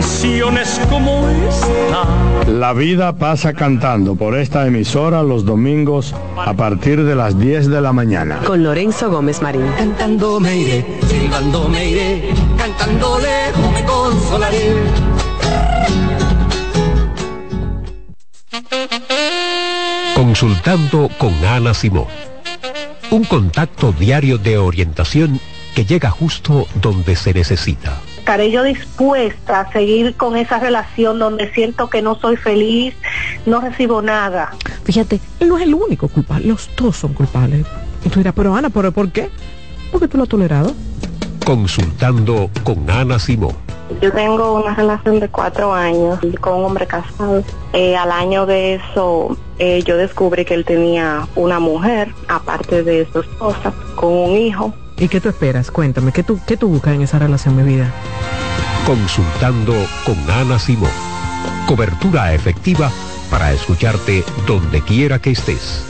canciones como esta. La vida pasa cantando por esta emisora los domingos a partir de las 10 de la mañana. Con Lorenzo Gómez Marín. Cantando me iré, silbando me iré, cantando lejos me consolaré. Consultando con Ana Simón. Un contacto diario de orientación que llega justo donde se necesita. Estaré yo dispuesta a seguir con esa relación donde siento que no soy feliz, no recibo nada. Fíjate, él no es el único culpable, los dos son culpables. Y tú dirás, pero Ana, ¿pero por qué? Porque tú lo has tolerado. Consultando con Ana Simón. Yo tengo una relación de cuatro años con un hombre casado. Eh, al año de eso, eh, yo descubrí que él tenía una mujer, aparte de su esposa, con un hijo. ¿Y qué tú esperas? Cuéntame, ¿qué tú, qué tú buscas en esa relación, mi vida? Consultando con Ana Simón. Cobertura efectiva para escucharte donde quiera que estés.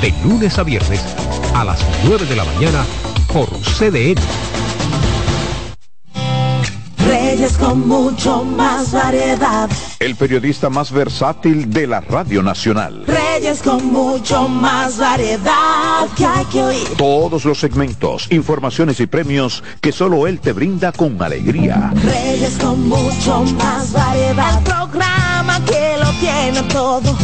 De lunes a viernes a las 9 de la mañana por CDN. Reyes con mucho más variedad. El periodista más versátil de la Radio Nacional. Reyes con mucho más variedad que hay que oír. Todos los segmentos, informaciones y premios que solo él te brinda con alegría. Reyes con mucho más variedad. El programa que lo tiene todo.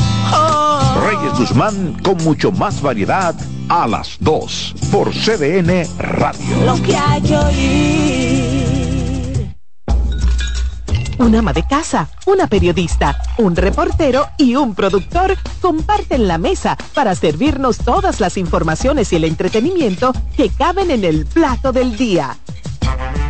Reyes Guzmán con mucho más variedad a las 2 por CDN Radio. Lo que hay que oír. Un ama de casa, una periodista, un reportero y un productor comparten la mesa para servirnos todas las informaciones y el entretenimiento que caben en el plato del día.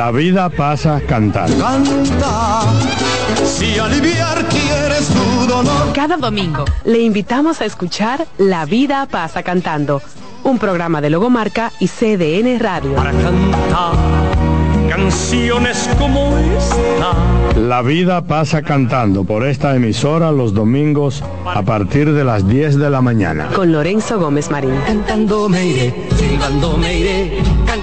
La vida pasa cantando. Canta, si aliviar quieres tu dolor. Cada domingo le invitamos a escuchar La vida pasa cantando, un programa de Logomarca y CDN Radio. Para cantar canciones como esta. La vida pasa cantando por esta emisora los domingos a partir de las 10 de la mañana. Con Lorenzo Gómez Marín. Cantando me iré, silbando me iré,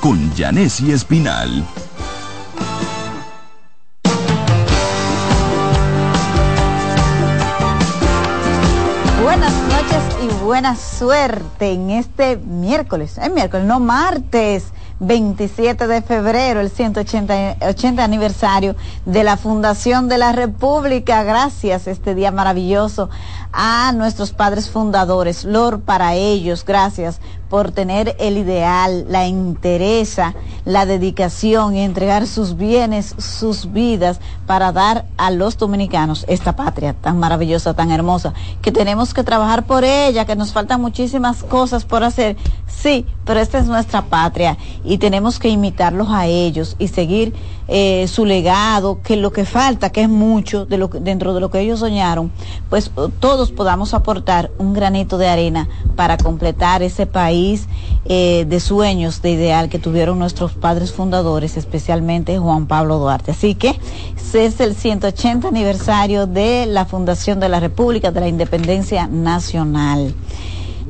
con Janessi Espinal. Buenas noches y buena suerte en este miércoles, es miércoles, no martes 27 de febrero, el 180 80 aniversario de la Fundación de la República. Gracias este día maravilloso a nuestros padres fundadores. Lord para ellos, gracias por tener el ideal, la interesa, la dedicación y entregar sus bienes, sus vidas para dar a los dominicanos esta patria tan maravillosa, tan hermosa, que tenemos que trabajar por ella, que nos faltan muchísimas cosas por hacer. Sí, pero esta es nuestra patria y tenemos que imitarlos a ellos y seguir eh, su legado, que lo que falta, que es mucho de lo dentro de lo que ellos soñaron, pues todos podamos aportar un granito de arena para completar ese país eh, de sueños, de ideal que tuvieron nuestros padres fundadores, especialmente Juan Pablo Duarte. Así que es el 180 aniversario de la Fundación de la República, de la Independencia Nacional.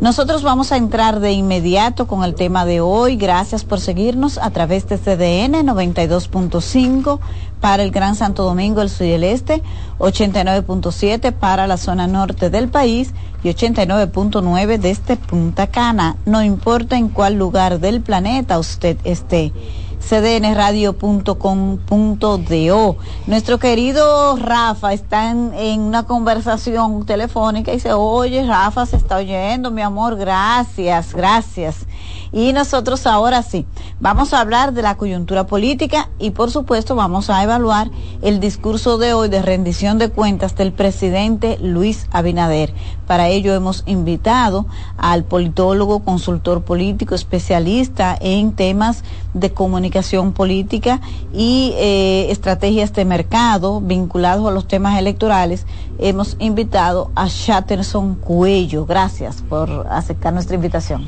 Nosotros vamos a entrar de inmediato con el tema de hoy. Gracias por seguirnos a través de CDN 92.5 para el Gran Santo Domingo, el sur y el este, 89.7 para la zona norte del país y 89.9 desde Punta Cana. No importa en cuál lugar del planeta usted esté cdnradio.com.do. Nuestro querido Rafa está en, en, una conversación telefónica y dice, oye, Rafa se está oyendo, mi amor, gracias, gracias. Y nosotros ahora sí, vamos a hablar de la coyuntura política y por supuesto vamos a evaluar el discurso de hoy de rendición de cuentas del presidente Luis Abinader. Para ello hemos invitado al politólogo, consultor político, especialista en temas de comunicación política y eh, estrategias de mercado vinculados a los temas electorales. Hemos invitado a Shatterson Cuello. Gracias por aceptar nuestra invitación.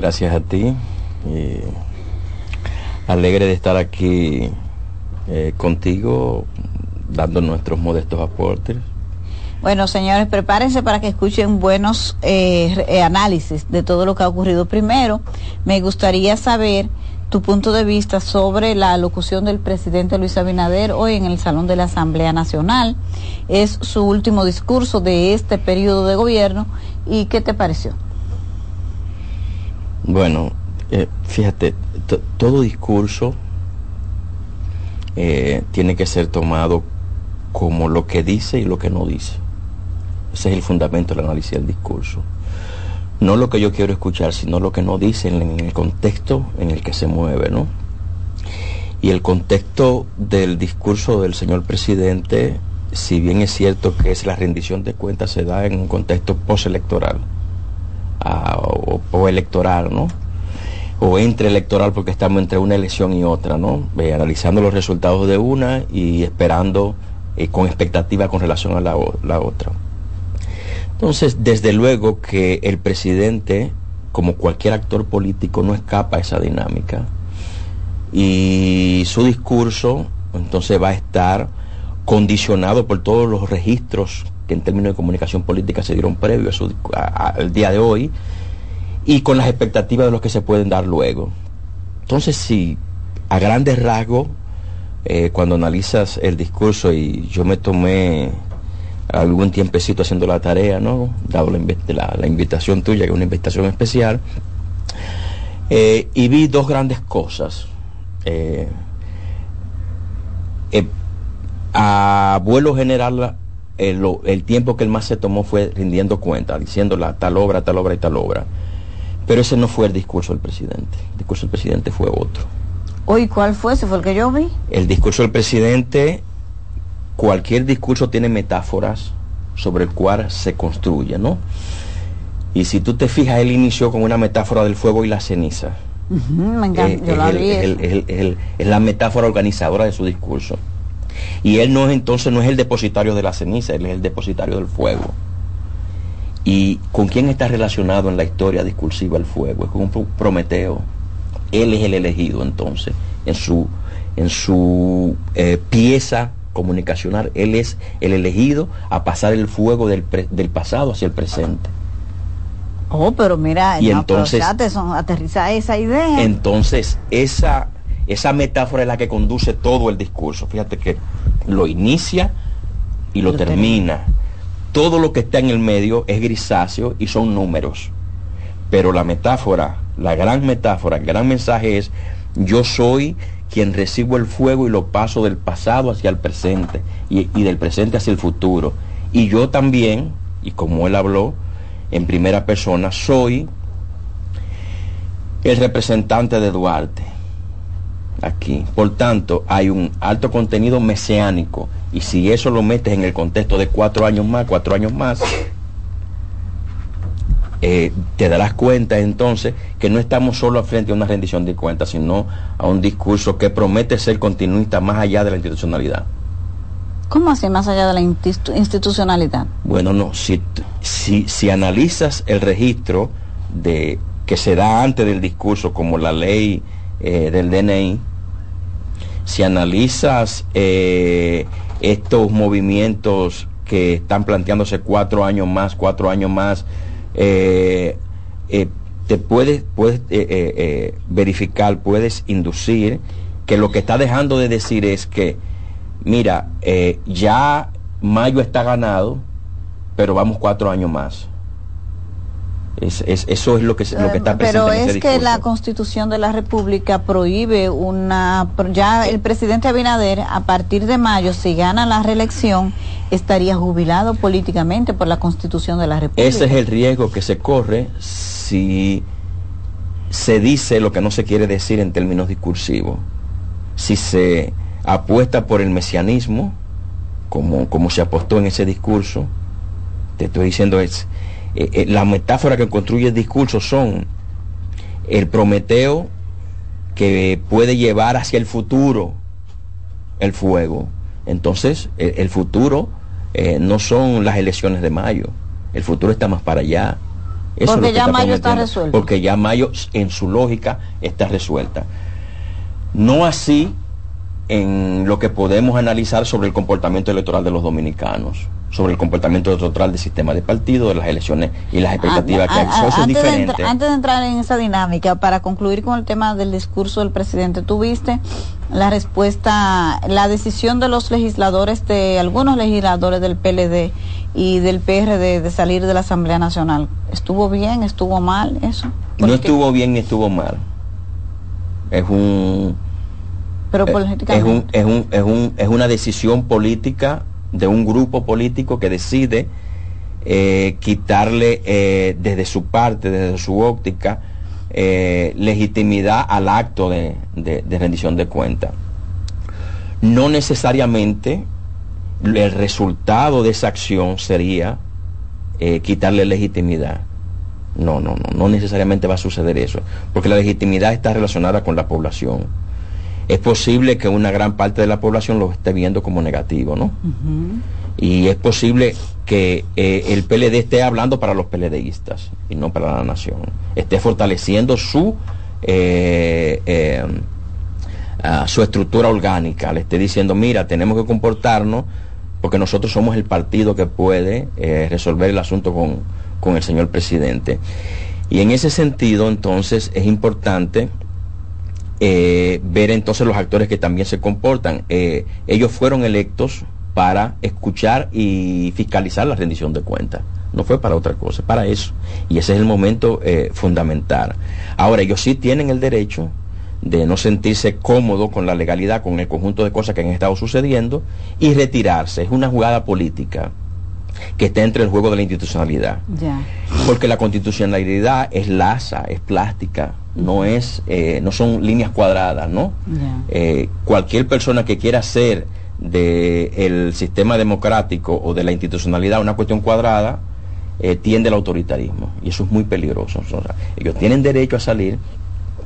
Gracias a ti. Y alegre de estar aquí eh, contigo, dando nuestros modestos aportes. Bueno, señores, prepárense para que escuchen buenos eh, eh, análisis de todo lo que ha ocurrido. Primero, me gustaría saber tu punto de vista sobre la alocución del presidente Luis Abinader hoy en el Salón de la Asamblea Nacional. Es su último discurso de este periodo de gobierno. ¿Y qué te pareció? Bueno, eh, fíjate, todo discurso eh, tiene que ser tomado como lo que dice y lo que no dice. Ese es el fundamento del análisis del discurso. No lo que yo quiero escuchar, sino lo que no dice en el contexto en el que se mueve, ¿no? Y el contexto del discurso del señor presidente, si bien es cierto que es la rendición de cuentas, se da en un contexto postelectoral o, electoral, ¿no? O entre electoral porque estamos entre una elección y otra, ¿no? Eh, analizando los resultados de una y esperando eh, con expectativa con relación a la, la otra. Entonces, desde luego que el presidente, como cualquier actor político, no escapa a esa dinámica. Y su discurso, entonces, va a estar condicionado por todos los registros que en términos de comunicación política se dieron previo al día de hoy y con las expectativas de los que se pueden dar luego. Entonces, si a grandes rasgos, eh, cuando analizas el discurso y yo me tomé algún tiempecito haciendo la tarea, ¿no? Dado la invitación tuya, que es una invitación especial, eh, y vi dos grandes cosas. Eh, a vuelo general eh, el tiempo que él más se tomó fue rindiendo cuenta, diciendo la tal obra, tal obra y tal obra. Pero ese no fue el discurso del presidente. El discurso del presidente fue otro. Hoy, ¿cuál fue? ¿Ese fue el que yo vi? El discurso del presidente, cualquier discurso tiene metáforas sobre el cual se construye, ¿no? Y si tú te fijas, él inició con una metáfora del fuego y la ceniza. Me encanta, Eh, yo es, la vi. es el- es el- es el- es la metáfora organizadora de su discurso. Y él no es entonces no es el depositario de la ceniza, él es el depositario del fuego. ¿Y con quién está relacionado en la historia discursiva el fuego? Es con Prometeo. Él es el elegido entonces, en su, en su eh, pieza comunicacional, él es el elegido a pasar el fuego del, pre- del pasado hacia el presente. Oh, pero mira, Y no, pero entonces- fíjate, son- aterriza esa idea. Entonces, esa, esa metáfora es la que conduce todo el discurso. Fíjate que lo inicia y lo, Lo termina. Todo lo que está en el medio es grisáceo y son números. Pero la metáfora, la gran metáfora, el gran mensaje es, yo soy quien recibo el fuego y lo paso del pasado hacia el presente y, y del presente hacia el futuro. Y yo también, y como él habló en primera persona, soy el representante de Duarte aquí. Por tanto, hay un alto contenido mesiánico y si eso lo metes en el contexto de cuatro años más, cuatro años más, eh, te darás cuenta entonces que no estamos solo frente a una rendición de cuentas, sino a un discurso que promete ser continuista más allá de la institucionalidad. ¿Cómo así, más allá de la institu- institucionalidad? Bueno, no, si, si, si analizas el registro de que se da antes del discurso, como la ley eh, del DNI, si analizas eh, estos movimientos que están planteándose cuatro años más, cuatro años más, eh, eh, te puedes, puedes verificar, puedes inducir que lo que está dejando de decir es que, mira, ya mayo está ganado, pero vamos cuatro años más. Es- es- eso es lo que, lo que está presente Pero en ese es que la Constitución de la República prohíbe una... Ya el presidente Abinader, a partir de mayo, si gana la reelección, estaría jubilado políticamente por la Constitución de la República. Ese es el riesgo que se corre si se dice lo que no se quiere decir en términos discursivos. Si se apuesta por el mesianismo, como, como se apostó en ese discurso, te estoy diciendo es, eh, eh, la metáfora que construye el discurso son el Prometeo que puede llevar hacia el futuro el fuego. Entonces, el, el futuro eh, no son las elecciones de mayo, el futuro está más para allá. Eso es Porque que ya mayo está resuelto. Porque ya mayo, en su lógica, está resuelta. No así en lo que podemos analizar sobre el comportamiento electoral de los dominicanos, sobre el comportamiento electoral del sistema de partido, de las elecciones y las expectativas que hay. Ah, ah, Eso es antes, de diferente. antes de entrar en esa dinámica, para concluir con el tema del discurso del presidente, ¿tuviste la respuesta, la decisión de los legisladores, de algunos legisladores del PLD y del PRD de salir de la Asamblea Nacional? ¿Estuvo bien? ¿Estuvo mal eso? No estuvo bien ni estuvo mal. Es un Pero Eh, es, un, es, un, es, un, es una decisión política de un grupo político que decide eh, quitarle eh, desde su parte, desde su óptica, eh, legitimidad al acto de, de- de rendición de cuentas. No necesariamente el resultado de esa acción sería quitarle legitimidad. No, no, no, no necesariamente va a suceder eso, porque la legitimidad está relacionada con la población es posible que una gran parte de la población lo esté viendo como negativo, ¿no? Y es posible que eh, el PLD esté hablando para los PLDistas y no para la nación. Esté fortaleciendo su, eh, eh, ah, su estructura orgánica. Le esté diciendo, mira, tenemos que comportarnos porque nosotros somos el partido que puede resolver el asunto con, con el señor presidente. Y en ese sentido, entonces, es importante eh, ver entonces los actores que también se comportan. Eh, ellos fueron electos para escuchar y fiscalizar la rendición de cuentas. No fue para otra cosa, para eso. Y ese es el momento eh, fundamental. Ahora, ellos sí tienen el derecho de no sentirse cómodo con la legalidad, con el conjunto de cosas que han estado sucediendo y retirarse. Es una jugada política. Que esté entre el juego de la institucionalidad. Porque la constitucionalidad es laza, es plástica, no es, eh, no son líneas cuadradas, ¿no? Eh, cualquier persona que quiera hacer del sistema democrático o de la institucionalidad una cuestión cuadrada, eh, tiende al autoritarismo. Y eso es muy peligroso. O sea, ellos tienen derecho a salir.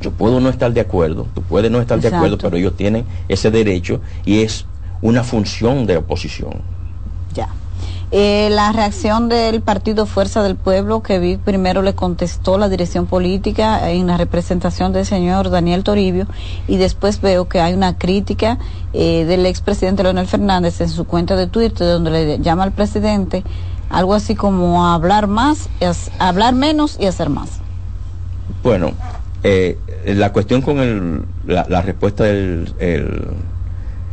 Yo puedo no estar de acuerdo, tú puedes no estar de acuerdo, pero ellos tienen ese derecho y es una función de oposición. Eh, la reacción del partido Fuerza del Pueblo, que vi primero le contestó la dirección política en la representación del señor Daniel Toribio, y después veo que hay una crítica eh, del expresidente Leonel Fernández en su cuenta de Twitter, donde le llama al presidente algo así como hablar más, y a s- a hablar menos y hacer más. Bueno, eh, la cuestión con el, la, la respuesta del el,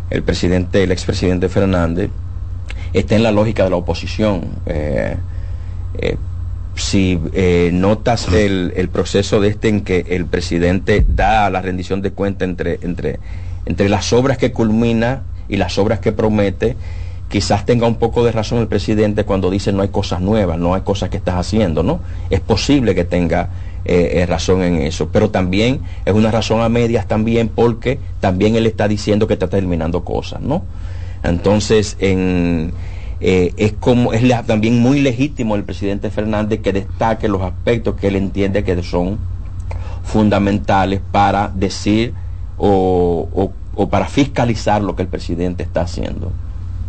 el presidente, el expresidente Fernández, está en la lógica de la oposición. Eh, eh, si eh, notas el, el proceso de este en que el presidente da la rendición de cuenta entre, entre, entre las obras que culmina y las obras que promete, quizás tenga un poco de razón el presidente cuando dice no hay cosas nuevas, no hay cosas que estás haciendo, ¿no? Es posible que tenga razón en eso, pero también es una razón a medias también porque también él está diciendo que está terminando cosas, ¿no? Entonces, en, eh, es como es también muy legítimo el presidente Fernández que destaque los aspectos que él entiende que son fundamentales para decir o, para fiscalizar lo que el presidente está haciendo.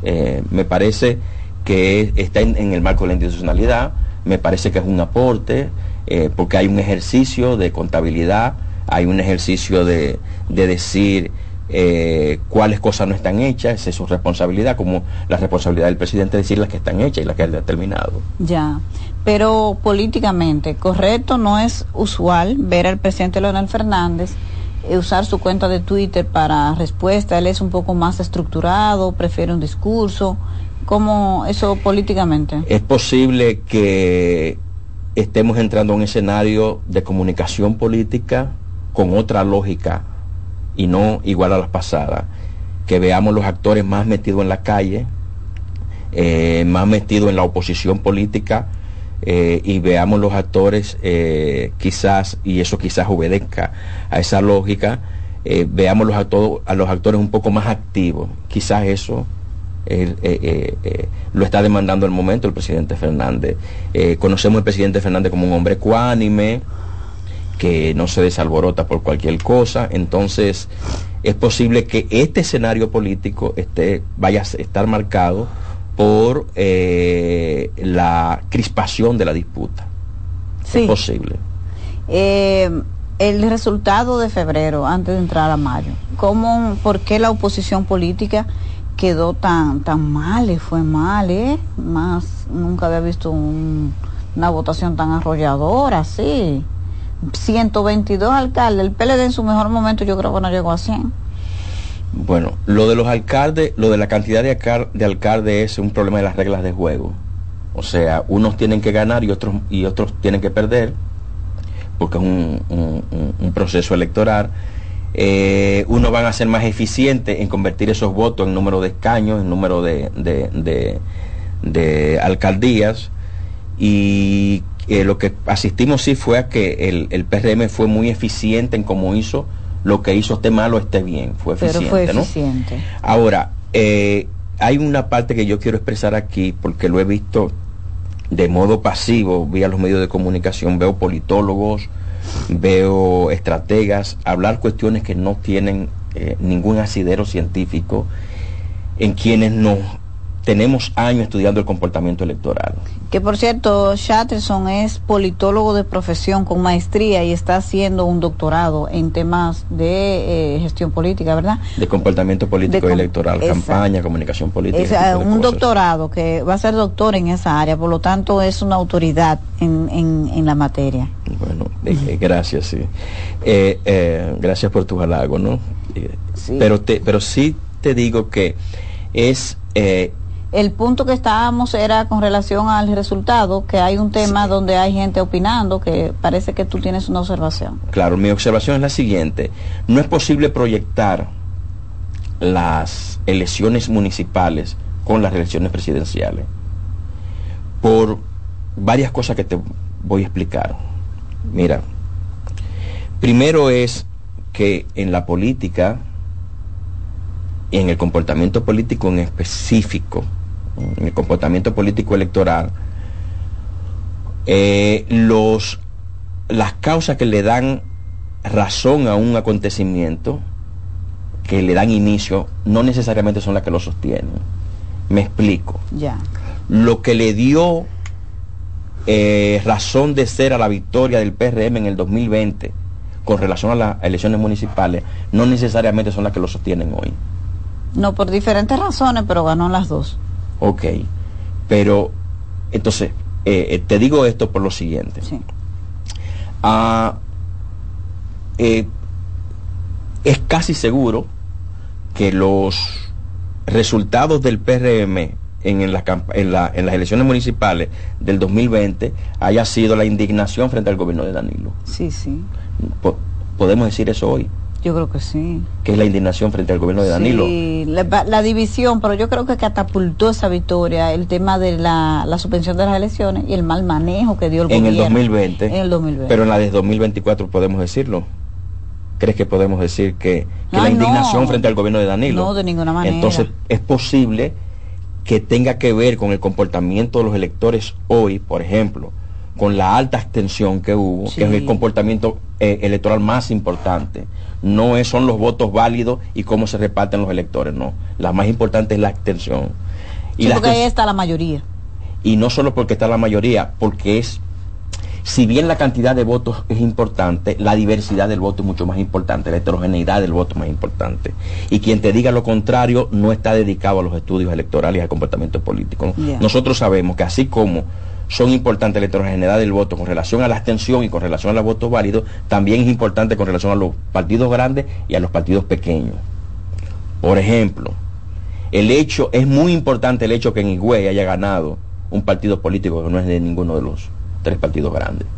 Eh, me parece que está en, el marco de la institucionalidad, me parece que es un aporte, eh, porque hay un ejercicio de contabilidad, hay un ejercicio de decir eh, cuáles cosas no están hechas, esa es su responsabilidad, como la responsabilidad del presidente decir las que están hechas y las que ha determinado. Ya, pero políticamente, correcto, no es usual ver al presidente Leonel Fernández eh, usar su cuenta de Twitter para respuesta. Él es un poco más estructurado, prefiere un discurso. ¿Cómo eso políticamente? Es posible que estemos entrando a un escenario de comunicación política con otra lógica y no igual a las pasadas. Que veamos los actores más metidos en la calle, eh, más metidos en la oposición política eh, y veamos los actores eh, quizás, y eso quizás obedezca a esa lógica, veamos los a los actores un poco más activos. Quizás eso lo está demandando el momento el presidente Fernández. Conocemos al presidente Fernández como un hombre ecuánime, que no se desalborota por cualquier cosa, entonces es posible que este escenario político esté, vaya a estar marcado por eh, la crispación de la disputa. Sí. Es posible. Eh, el resultado de febrero, antes de entrar a mayo, ¿cómo, ¿por qué la oposición política quedó tan, tan mal? Y fue mal, ¿eh? Más, nunca había visto un- una votación tan arrolladora, así. 122 alcaldes, el PLD en su mejor momento yo creo que no llegó a 100. Bueno, lo de los alcaldes, lo de la cantidad de, alcal- de alcaldes es un problema de las reglas de juego. O sea, unos tienen que ganar y otros, y otros tienen que perder, porque es un, proceso electoral. Eh, unos van a ser más eficientes en convertir esos votos en número de escaños, en número de- de alcaldías. Y eh, lo que asistimos sí fue a que el, el PRM fue muy eficiente en cómo hizo lo que hizo esté malo esté bien. Fue Pero eficiente, fue ¿no? eficiente. Ahora, eh, hay una parte que yo quiero expresar aquí porque lo he visto de modo pasivo vía los medios de comunicación. Veo politólogos, veo estrategas hablar cuestiones que no tienen eh, ningún asidero científico en quienes nos tenemos años estudiando el comportamiento electoral. Que por cierto, Chatterson es politólogo de profesión con maestría y está haciendo un doctorado en temas de eh, gestión política, ¿verdad? De comportamiento político De y electoral, campaña, comunicación política. De un cosas. doctorado que va a ser doctor en esa área, por lo tanto es una autoridad en, en, en la materia. Bueno, eh, eh, gracias, sí. Eh, gracias por tus halagos, ¿no? Eh, Pero, te, pero sí te digo que es... eh, El punto que estábamos era con relación al resultado, que hay un tema donde hay gente opinando, que parece que tú tienes una observación. Claro, mi observación es la siguiente. No es posible proyectar las elecciones municipales con las elecciones presidenciales. por varias cosas que te voy a explicar. Mira, primero es que en la política, en el comportamiento político en específico, en el comportamiento político electoral, eh, los, las causas que le dan razón a un acontecimiento, que le dan inicio, no necesariamente son las que lo sostienen. Me explico. Ya. Lo que le dio eh, razón de ser a la victoria del PRM en el 2020 con relación a las elecciones municipales, no necesariamente son las que lo sostienen hoy. No, por diferentes razones, pero ganó las dos. Ok, pero entonces, eh, eh, te digo esto por lo siguiente. Ah, eh, es casi seguro que los resultados del PRM en, la, en, la, en las elecciones municipales del 2020 haya sido la indignación frente al gobierno de Danilo. Sí, sí. Po- podemos decir eso hoy, Yo creo que sí. que es la indignación frente al gobierno de Danilo. Sí, la, la división, pero yo creo que catapultó esa victoria el tema de la, la suspensión de las elecciones y el mal manejo que dio el en el gobierno. 2020. En el 2020. Pero en la de 2024 podemos decirlo. ¿Crees que podemos decir que, que la no. indignación frente al gobierno de Danilo? No, de ninguna manera. Entonces es posible que tenga que ver con el comportamiento de los electores hoy, por ejemplo, con la alta abstención que hubo, que es el comportamiento eh, electoral más importante. No es, son los votos válidos y cómo se reparten los electores, no. La más importante es la abstención. Y Sí, la porque ahí está la mayoría. y no solo porque está la mayoría, porque es, si bien la cantidad de votos es importante, la diversidad del voto es mucho más importante, la heterogeneidad del voto es más importante. Y quien te diga lo contrario no está dedicado a los estudios electorales y al comportamiento político. Nosotros sabemos que así como son importantes la heterogeneidad del voto con relación a la abstención y con relación a los votos válidos, también es importante con relación a los partidos grandes y a los partidos pequeños. Por ejemplo, el hecho, es muy importante el hecho que en Higüey haya ganado un partido político que no es de ninguno de los tres partidos grandes.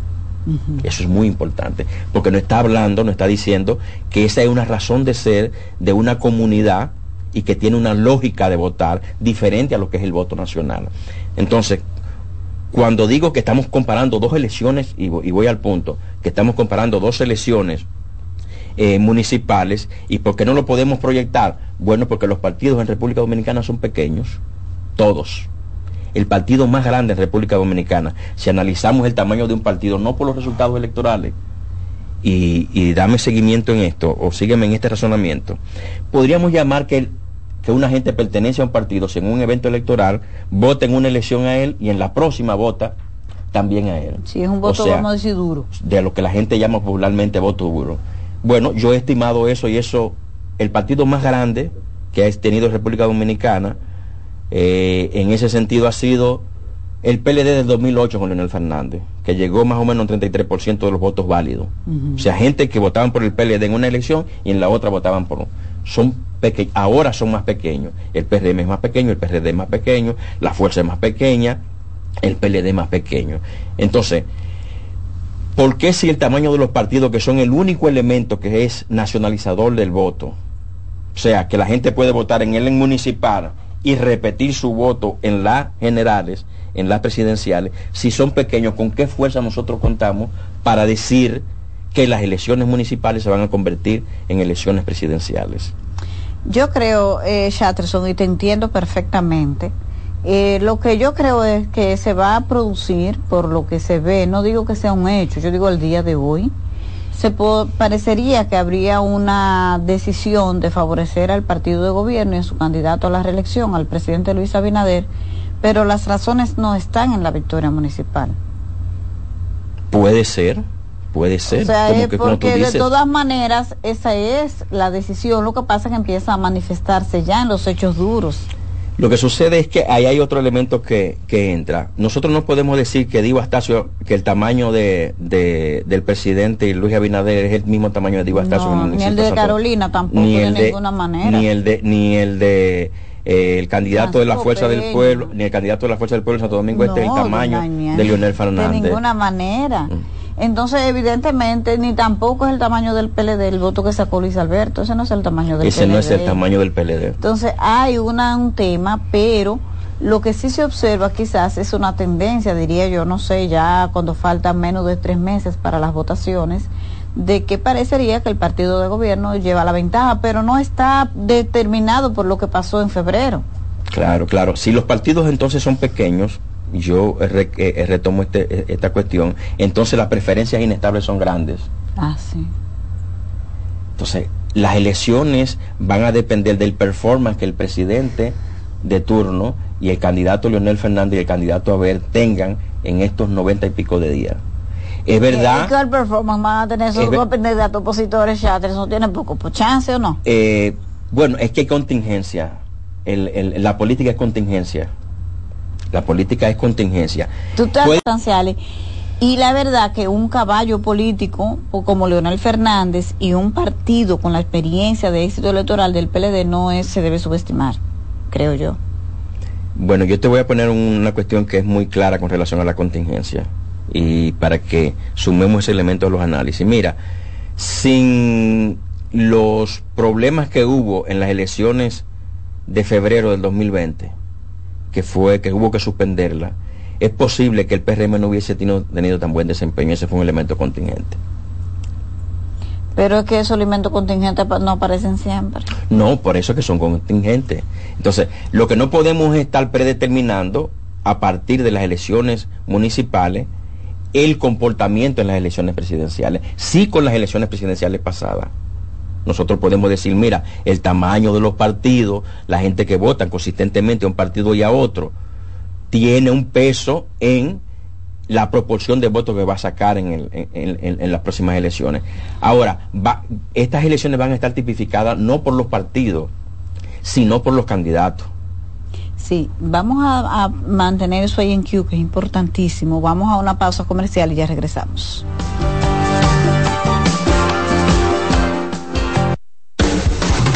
Eso es muy importante, porque no está hablando, no está diciendo que esa es una razón de ser de una comunidad y que tiene una lógica de votar diferente a lo que es el voto nacional. Entonces, cuando digo que estamos comparando dos elecciones, y voy, al punto, que estamos comparando dos elecciones eh, municipales, ¿y por qué no lo podemos proyectar? Bueno, porque los partidos en República Dominicana son pequeños, todos. El partido más grande en República Dominicana, si analizamos el tamaño de un partido, no por los resultados electorales, y, y dame seguimiento en esto, o sígueme en este razonamiento, podríamos llamar que, el- que una gente pertenece a un partido, si en un evento electoral, vota en una elección a él y en la próxima vota también a él. Sí, es un O voto, sea, vamos a decir, duro. de lo que la gente llama popularmente voto duro. Bueno, yo he estimado eso y eso, el partido más grande que ha tenido República Dominicana, eh, en ese sentido ha sido el PLD del 2008 con Leonel Fernández, que llegó más o menos a un 33% de los votos válidos. O sea, gente que votaban por el PLD en una elección y en la otra votaban por... Son peque ahora son más pequeños. El PRM es más pequeño, el PRD es más pequeño, la fuerza es más pequeña, el PLD es más pequeño. Entonces, ¿por qué si el tamaño de los partidos, que son el único elemento que es nacionalizador del voto, o sea, que la gente puede votar en el municipal y repetir su voto en las generales, en las presidenciales, si son pequeños, ¿con qué fuerza nosotros contamos para decir que las elecciones municipales se van a convertir en elecciones presidenciales? Yo creo, eh, Chatterson, y te entiendo perfectamente, eh, lo que yo creo es que se va a producir, por lo que se ve, no digo que sea un hecho, yo digo el día de hoy, se parecería que habría una decisión de favorecer al partido de gobierno y a su candidato a la reelección, al presidente Luis Abinader, pero las razones no están en la victoria municipal. Puede ser, puede ser. O sea, como es que como tú porque de dices, todas maneras esa es la decisión, lo que pasa es que empieza a manifestarse ya en los hechos duros. Lo que sucede es que ahí hay otro elemento que, que entra. Nosotros no podemos decir que Diego Astacio, que el tamaño de, de- del presidente y Luis Abinader es el mismo tamaño de Diego Astacio. No, ni el de Santo- Carolina tampoco ni de el de- ninguna manera. Ni el de, ni el de eh, el candidato de la fuerza del pueblo, ni el candidato de la fuerza del pueblo de Santo Domingo Este, el No, tamaño doña Inés, de Leonel De Fernández. Mm. ninguna manera. Entonces, evidentemente, ni tampoco es el tamaño del PLD, el voto que sacó Luis Alberto. Ese no es el tamaño del Ese PLD. no es el tamaño del PLD. Entonces, hay una, un tema, pero Lo que sí se observa quizás es una tendencia, diría yo, no sé, ya cuando faltan menos de tres meses para las votaciones, de que parecería que el partido de gobierno lleva la ventaja, pero no está determinado por lo que pasó en febrero. Claro, claro. Si los partidos entonces son pequeños, yo eh, eh, retomo este, eh, esta cuestión, entonces las preferencias inestables son grandes. Ah, sí. Entonces, las elecciones van a depender del performance que el presidente de turno y el candidato Leonel Fernández y el candidato Abel tengan en estos noventa y pico de días. Es verdad. ¿Qué performance van a tener esos dos candidatos opositores ¿No tienen poco por chance o no? Eh, bueno, es que hay contingencia. la política es contingencia. La política es contingencia. Tú te sustanciales. Y la verdad que un caballo político como Leonel Fernández y un partido con la experiencia de éxito electoral del PLD no es, se debe subestimar, creo yo. Bueno, yo te voy a poner una cuestión que es muy clara con relación a la contingencia y para que sumemos ese elemento a los análisis. Mira, sin los problemas que hubo en las elecciones de febrero del 2020, que fue que hubo que suspenderla, es posible que el PRM no hubiese tenido, tenido tan buen desempeño. Ese fue un elemento contingente. Pero es que esos elementos contingentes no aparecen siempre. No, por eso es que son contingentes. Entonces, lo que no podemos es estar predeterminando a partir de las elecciones municipales el comportamiento en las elecciones presidenciales. Sí con las elecciones presidenciales pasadas. Nosotros podemos decir, mira, el tamaño de los partidos, la gente que vota consistentemente a un partido y a otro, tiene un peso en la proporción de votos que va a sacar en, las próximas elecciones. Ahora, estas elecciones van a estar tipificadas no por los partidos, sino por los candidatos. Sí, vamos a, mantener eso ahí en Q, que es importantísimo. Vamos a una pausa comercial y ya regresamos.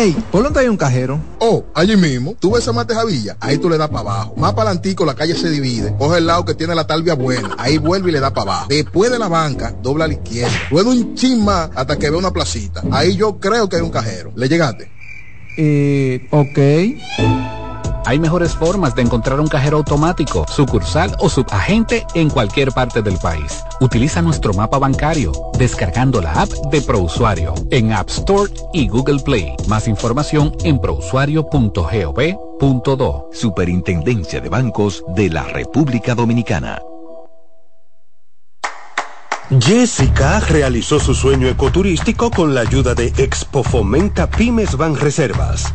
Ey, ¿por dónde hay un cajero? Oh, allí mismo. Tú ves esa Javilla, ahí tú le das para abajo. Más para adelantico la calle se divide. Coge el lado que tiene la talvia buena. Ahí vuelve y le da para abajo. Después de la banca, dobla a la izquierda. Luego un chin más hasta que ve una placita. Ahí yo creo que hay un cajero. ¿Le llegaste? Eh, ok. Hay mejores formas de encontrar un cajero automático, sucursal o subagente en cualquier parte del país. Utiliza nuestro mapa bancario descargando la app de ProUsuario en App Store y Google Play. Más información en prousuario.gov.do. Superintendencia de Bancos de la República Dominicana. Jessica realizó su sueño ecoturístico con la ayuda de Expo Fomenta Pymes Ban Reservas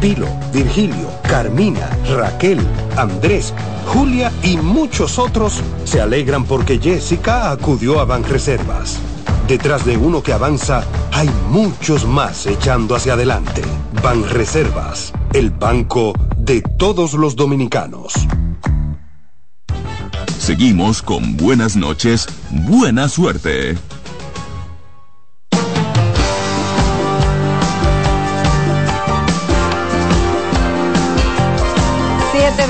Pilo, Virgilio, Carmina, Raquel, Andrés, Julia y muchos otros se alegran porque Jessica acudió a Banreservas. Detrás de uno que avanza, hay muchos más echando hacia adelante. Banreservas, el banco de todos los dominicanos. Seguimos con buenas noches, buena suerte.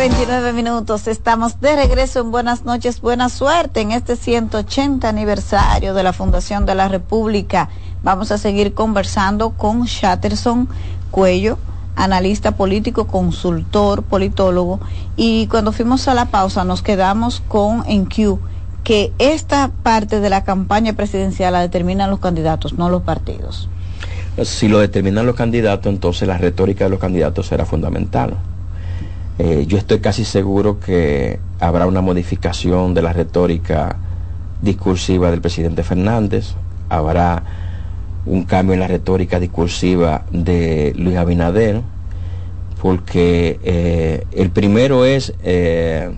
29 minutos. Estamos de regreso en Buenas noches, buena suerte en este 180 aniversario de la Fundación de la República. Vamos a seguir conversando con Shatterson Cuello, analista político, consultor, politólogo. Y cuando fuimos a la pausa nos quedamos con EnQ, que esta parte de la campaña presidencial la determinan los candidatos, no los partidos. Si lo determinan los candidatos, entonces la retórica de los candidatos será fundamental Eh, yo estoy casi seguro que habrá una modificación de la retórica discursiva del presidente Fernández, habrá un cambio en la retórica discursiva de Luis Abinader, porque eh, el primero es eh,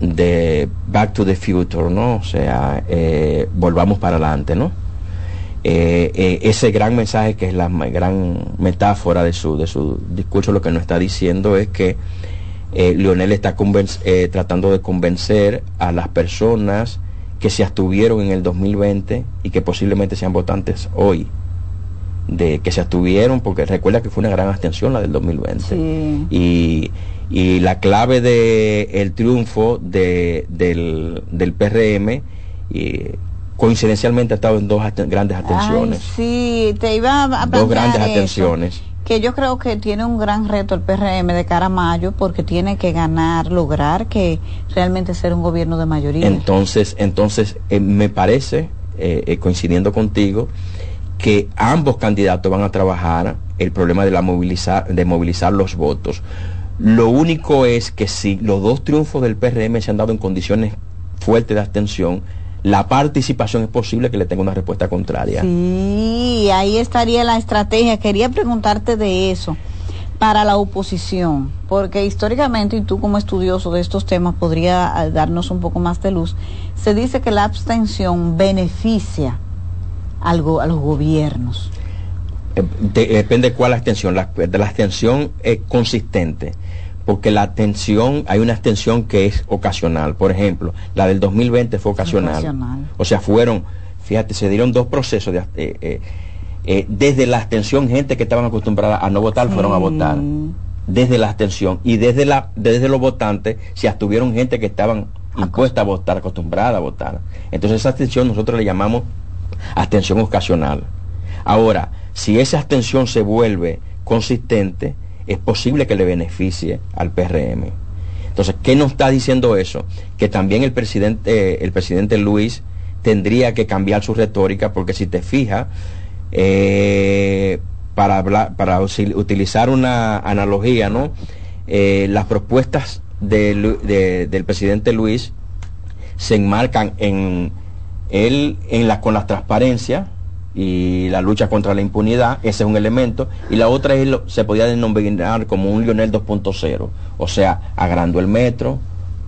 de Back to the Future, ¿no? O sea, volvamos para adelante, ¿no? Ese gran mensaje que es la gran metáfora de su, de su discurso, lo que nos está diciendo es que eh, Leonel está eh, tratando de convencer a las personas que se abstuvieron en el 2020 y que posiblemente sean votantes hoy de que se abstuvieron porque recuerda que fue una gran abstención la del 2020 y, y, la clave del el triunfo de, del, del PRM y, coincidencialmente ha estado en dos grandes abstenciones sí te iba a dos grandes abstenciones que yo creo que tiene un gran reto el PRM de cara a mayo porque tiene que ganar, lograr que realmente ser un gobierno de mayoría. Entonces, entonces eh, me parece, eh, eh, coincidiendo contigo, que ambos candidatos van a trabajar el problema de, la movilizar, de movilizar los votos. Lo único es que si los dos triunfos del PRM se han dado en condiciones fuertes de abstención, la participación es posible que le tenga una respuesta contraria. Sí, ahí estaría la estrategia. Quería preguntarte de eso para la oposición, porque históricamente, y tú como estudioso de estos temas podría ah, darnos un poco más de luz, se dice que la abstención beneficia algo a los gobiernos. Eh, depende de cuál abstención. La, de la abstención es consistente porque la atención, hay una abstención que es ocasional. Por ejemplo, la del 2020 fue ocasional. O sea, fueron, fíjate, se dieron dos procesos de, eh, eh, eh, desde la abstención, gente que estaban acostumbrada a no votar fueron a votar. Desde la abstención y desde, la, desde los votantes se abstuvieron gente que estaban impuesta a votar, acostumbrada a votar. Entonces esa abstención nosotros le llamamos abstención ocasional. Ahora, si esa abstención se vuelve consistente, es posible que le beneficie al PRM. Entonces, ¿qué nos está diciendo eso? Que también el presidente, el presidente Luis tendría que cambiar su retórica, porque si te fijas, eh, para, para utilizar una analogía, ¿no? Eh, las propuestas del presidente Luis se enmarcan en él en con la transparencia, y la lucha contra la impunidad, ese es un elemento, y la otra es lo, se podía denominar como un Lionel 2.0, o sea, agrando el metro,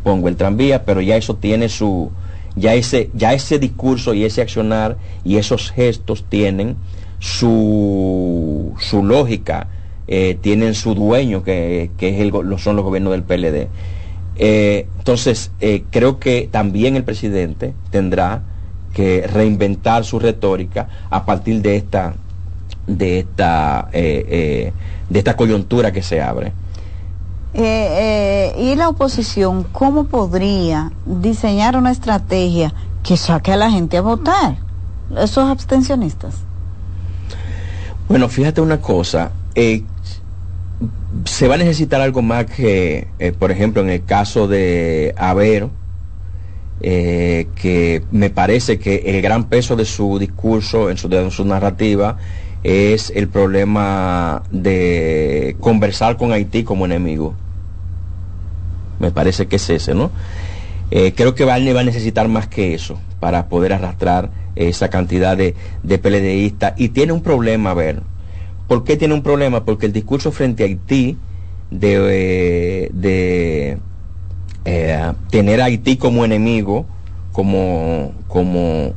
pongo el tranvía, pero ya eso tiene su, ya ese, ya ese discurso y ese accionar y esos gestos tienen su, su lógica, eh, tienen su dueño, que, que es el, son los gobiernos del PLD. Eh, entonces, eh, creo que también el presidente tendrá que reinventar su retórica a partir de esta de esta eh, eh, de esta coyuntura que se abre. Eh, y la oposición, ¿cómo podría diseñar una estrategia que saque a la gente a votar? Esos abstencionistas. Bueno, fíjate una cosa, se va a necesitar algo más que, por ejemplo, en el caso de Avero, eh, que me parece que el gran peso de su discurso, en su, de narrativa, es el problema de conversar con Haití como enemigo. Me parece que es ese, ¿no? Eh, creo que Barney va a necesitar más que eso para poder arrastrar esa cantidad de, de PLDistas. Y tiene un problema, a ver. ¿Por qué tiene un problema? Porque el discurso frente a Haití de, de eh, tener a Haití como enemigo, como, como,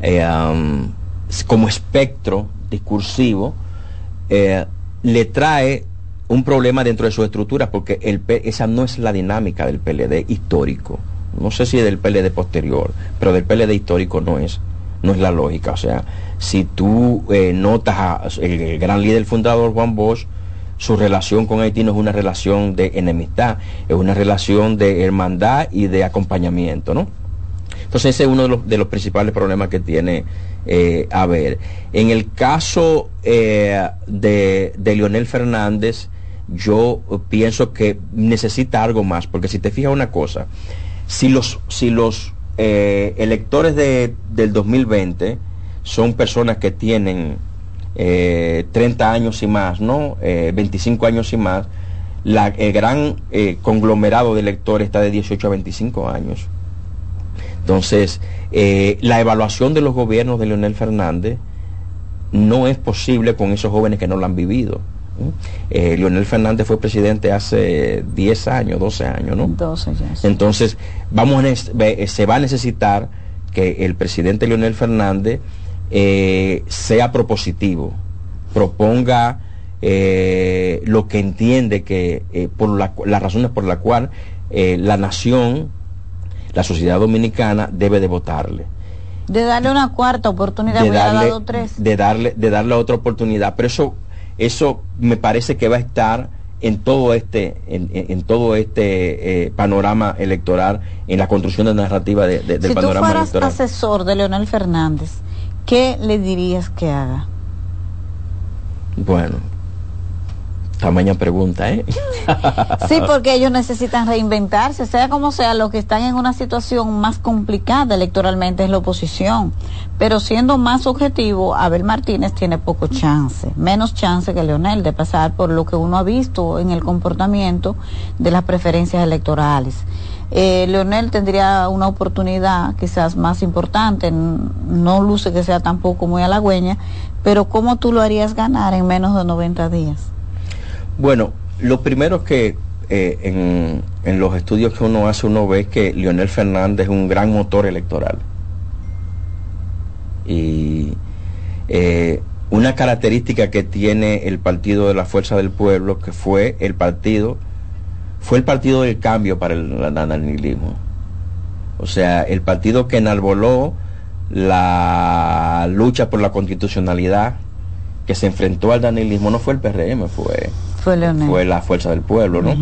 eh, como espectro discursivo, eh, le trae un problema dentro de su estructura porque el, esa no es la dinámica del PLD histórico. No sé si del PLD posterior, pero del PLD histórico no es, no es la lógica. O sea, si tú notas el gran líder fundador Juan Bosch, su relación con Haití no es una relación de enemistad, es una relación de hermandad y de acompañamiento, ¿no? Entonces ese es uno de los, principales problemas que tiene eh, a ver. En el caso eh, de, de Leonel Fernández, yo pienso que necesita algo más, porque si te fijas una cosa, si los, si los eh, electores de, del 2020 son personas que tienen eh, 30 años y más, ¿no? 25 eh, años y más, la, el gran eh, conglomerado de electores está de 18 a 25 años. Entonces, eh, la evaluación de los gobiernos de Leonel Fernández no es posible con esos jóvenes que no lo han vivido. Eh, Leonel Fernández fue presidente hace 10 años, 12 años, ¿no? 12 ya. sí. Entonces, vamos a se va a necesitar que el presidente Leonel Fernández eh, sea propositivo, proponga eh, lo que entiende que eh, por la- las razones por las cuales eh, la nación, la sociedad dominicana debe de votarle De darle una cuarta oportunidad, de hubiera darle, dado tres. de darle, de darle otra oportunidad. Pero eso, eso me parece que va a estar en todo este, en, en- todo este eh, panorama electoral, en la construcción de narrativa de- de- del si tú panorama fueras electoral. asesor de Leonel Fernández, ¿qué le dirías que haga? Bueno, tamaña pregunta, ¿eh? Sí, porque ellos necesitan reinventarse, sea como sea, los que están en una situación más complicada electoralmente es la oposición. Pero siendo más objetivo, Abel Martínez tiene poco chance, menos chance que Leonel de pasar por lo que uno ha visto en el comportamiento de las preferencias electorales. Eh, Leonel tendría una oportunidad quizás más importante, no luce que sea tampoco muy halagüeña, pero ¿cómo tú lo harías ganar en menos de 90 días? Bueno, lo primero que eh, en, en los estudios que uno hace, uno ve que Leonel Fernández es un gran motor electoral. Y eh, una característica que tiene el Partido de la Fuerza del Pueblo, que fue el partido, fue el partido del cambio para el anarquilismo. O sea, el partido que enarboló la lucha por la constitucionalidad, que se enfrentó al danilismo, no fue el PRM, fue, Fue Leonel. fue la fuerza del pueblo, ¿no?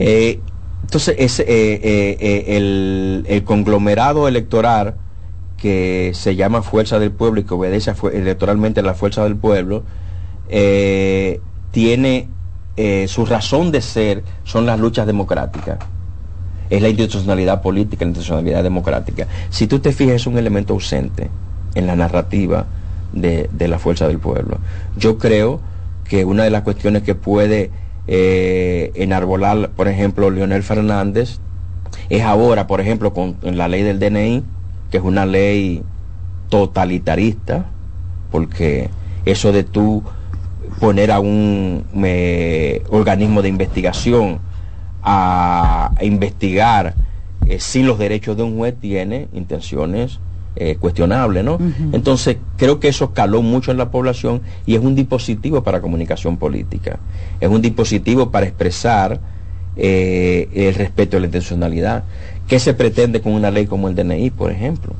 Eh, entonces, ese, eh, eh, el, el conglomerado electoral que se llama Fuerza del Pueblo y que obedece a electoralmente a la Fuerza del Pueblo, tiene eh, su razón de ser, son las luchas democráticas. Es la institucionalidad política, la institucionalidad democrática. Si tú te fijas, es un elemento ausente en la narrativa de, de la Fuerza del Pueblo. Yo creo que una de las cuestiones que puede eh, enarbolar, por ejemplo, Leonel Fernández, es ahora, por ejemplo, con la ley del DNI, que es una ley totalitarista, porque eso de tú poner a un eh, organismo de investigación a, a investigar eh, sin los derechos de un juez tiene intenciones eh, cuestionables, ¿no? Entonces, creo que eso caló mucho en la población y es un dispositivo para comunicación política. Es un dispositivo para expresar eh, el respeto a la intencionalidad. ¿Qué se pretende con una ley como el DNI, por ejemplo?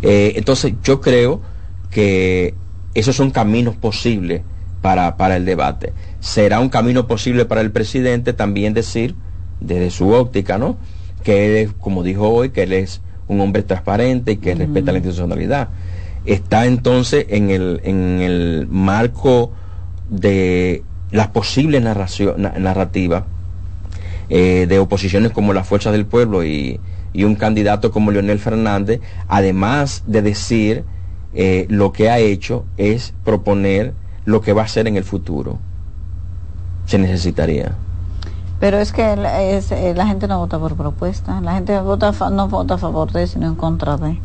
Eh, entonces, yo creo que esos son caminos posibles para, para el debate. Será un camino posible para el presidente también decir, desde su óptica, ¿no? Que él es, como dijo hoy, que él es un hombre transparente y que respeta la institucionalidad. Está entonces en el, en el marco de las posibles narrativas eh, de oposiciones como la Fuerza del Pueblo y, y un candidato como Leonel Fernández, además de decir eh, lo que ha hecho, es proponer lo que va a hacer en el futuro. Se necesitaría. Pero es que la, es- eh, la gente no vota por propuesta, la gente vota no vota a favor de, sino en contra de.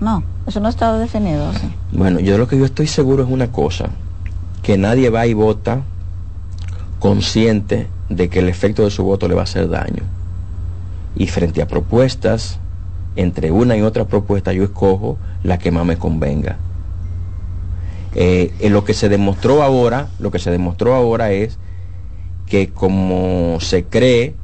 No, eso no está definido así. Bueno, yo lo que yo estoy seguro es una cosa, que nadie va y vota consciente de que el efecto de su voto le va a hacer daño. Y frente a propuestas, entre una y otra propuesta yo escojo la que más me convenga. Eh, lo que se demostró ahora, lo que se demostró ahora es que como se cree,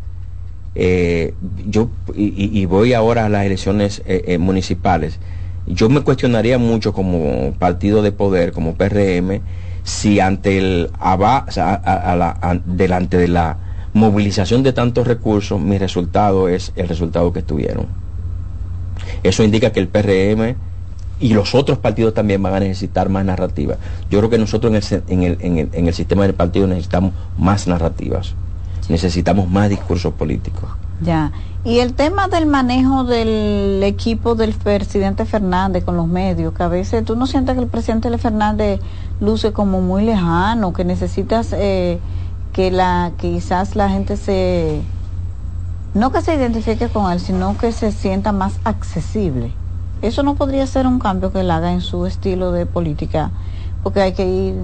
eh, yo y, voy ahora a las elecciones eh, municipales, yo me cuestionaría mucho como partido de poder, como PRM, si ante el ava- o sea, la- delante de la movilización de tantos recursos, mi resultado es el resultado que tuvieron. Eso indica que el PRM y los otros partidos también van a necesitar más narrativa. Yo creo que nosotros en el, en el, en el, en el sistema del partido necesitamos más narrativas, necesitamos más discursos políticos. Ya. Y el tema del manejo del equipo del presidente Fernández con los medios, que a veces tú no sientes que el presidente Fernández luce como muy lejano, que necesitas eh, que la quizás la gente se no que se identifique con él, sino que se sienta más accesible. Eso no podría ser un cambio que él haga en su estilo de política, porque hay que ir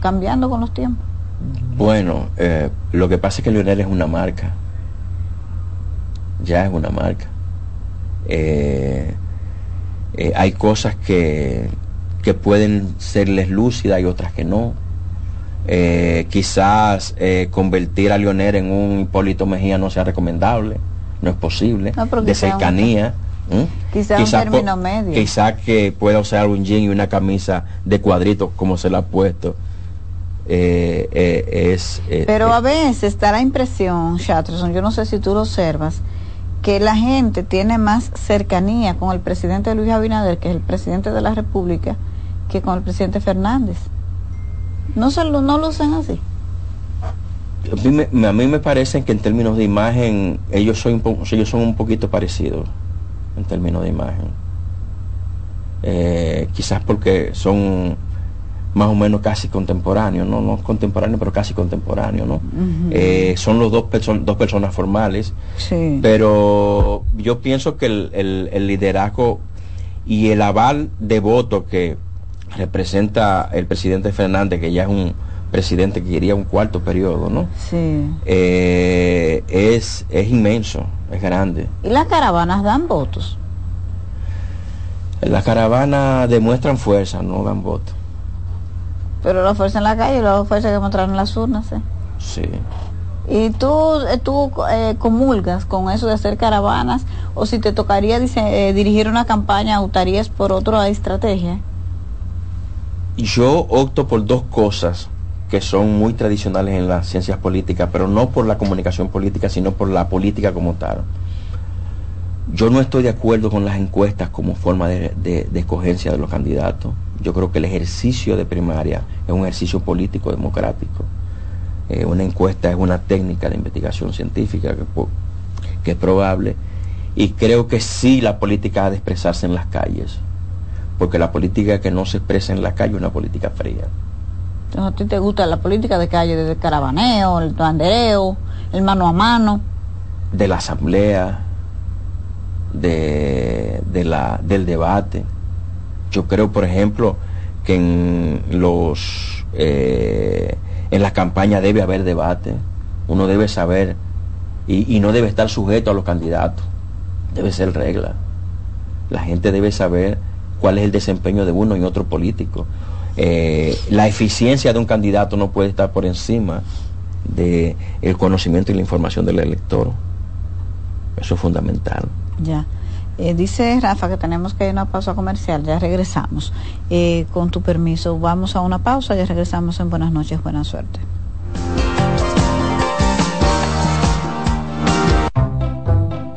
cambiando con los tiempos. Bueno, eh, lo que pasa es que Lionel es una marca. Ya es una marca. Eh, eh, hay cosas que, que pueden serles lúcidas y otras que no. Eh, quizás eh, convertir a Lionel en un Hipólito Mejía no sea recomendable, no es posible, No, de un- cercanía. ¿m? Quizá un Quizás término medio. Quizás que pueda usar un jean y una camisa de cuadritos como se la ha puesto. Eh, eh, es, eh, Pero a veces da la impresión, Chatterson, yo no sé si tú lo observas, que la gente tiene más cercanía con el presidente Luis Abinader, que es el presidente de la República, que con el presidente Fernández. No, se lo, no lo usan así. a, mí me, a mí me parece que en términos de imagen ellos son, ellos son un poquito parecidos en términos de imagen. Eh, quizás porque son más o menos casi contemporáneos, no, no contemporáneos, pero casi contemporáneos, ¿no? Eh, son los dos, perso- dos personas formales, Sí. pero yo pienso que el, el- el liderazgo y el aval de voto que representa el presidente Fernández, que ya es un presidente que quería un cuarto periodo, ¿no? Sí. Eh, es, es inmenso, es grande. Y las caravanas dan votos. Las caravanas demuestran fuerza, no dan voto. Pero la fuerza en la calle la fuerza que mostraron en las urnas. ¿eh? Sí. ¿Y tú, eh, tú eh, comulgas con eso de hacer caravanas? ¿O si te tocaría dice, eh, dirigir una campaña, optarías por otra estrategia? Yo opto por dos cosas que son muy tradicionales en las ciencias políticas, pero no por la comunicación política, sino por la política como tal. Yo no estoy de acuerdo con las encuestas como forma de, de- de escogencia de los candidatos. Yo creo que el ejercicio de primaria es un ejercicio político democrático. Eh, una encuesta es una técnica de investigación científica que, que es probable. Y creo que sí la política ha de expresarse en las calles. Porque la política que no se expresa en la calle es una política fría. ¿A ti te gusta la política de calle, desde el caravaneo, el bandereo, el mano a mano? de la asamblea, de, del debate. Yo creo, por ejemplo, que en los eh, en la campaña debe haber debate. Uno debe saber y, y no debe estar sujeto a los candidatos. Debe ser regla. La gente debe saber cuál es el desempeño de uno y otro político. Eh, la eficiencia de un candidato no puede estar por encima de el conocimiento y la información del elector. Eso es fundamental. Ya. Eh, dice Rafa que tenemos que ir a una pausa comercial, ya regresamos. Eh, con tu permiso, vamos a una pausa, ya regresamos en Buenas noches, buena suerte.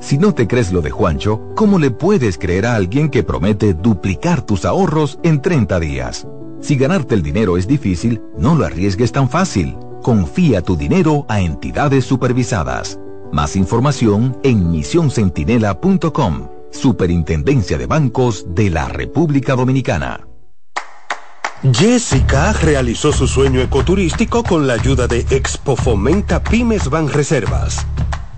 Si no te crees lo de Juancho, ¿cómo le puedes creer a alguien que promete duplicar tus ahorros en 30 días? Si ganarte el dinero es difícil, no lo arriesgues tan fácil. Confía tu dinero a entidades supervisadas. Más información en misioncentinela.com. Superintendencia de Bancos de la República Dominicana. Jessica realizó su sueño ecoturístico con la ayuda de Expo Fomenta Pymes Ban Reservas.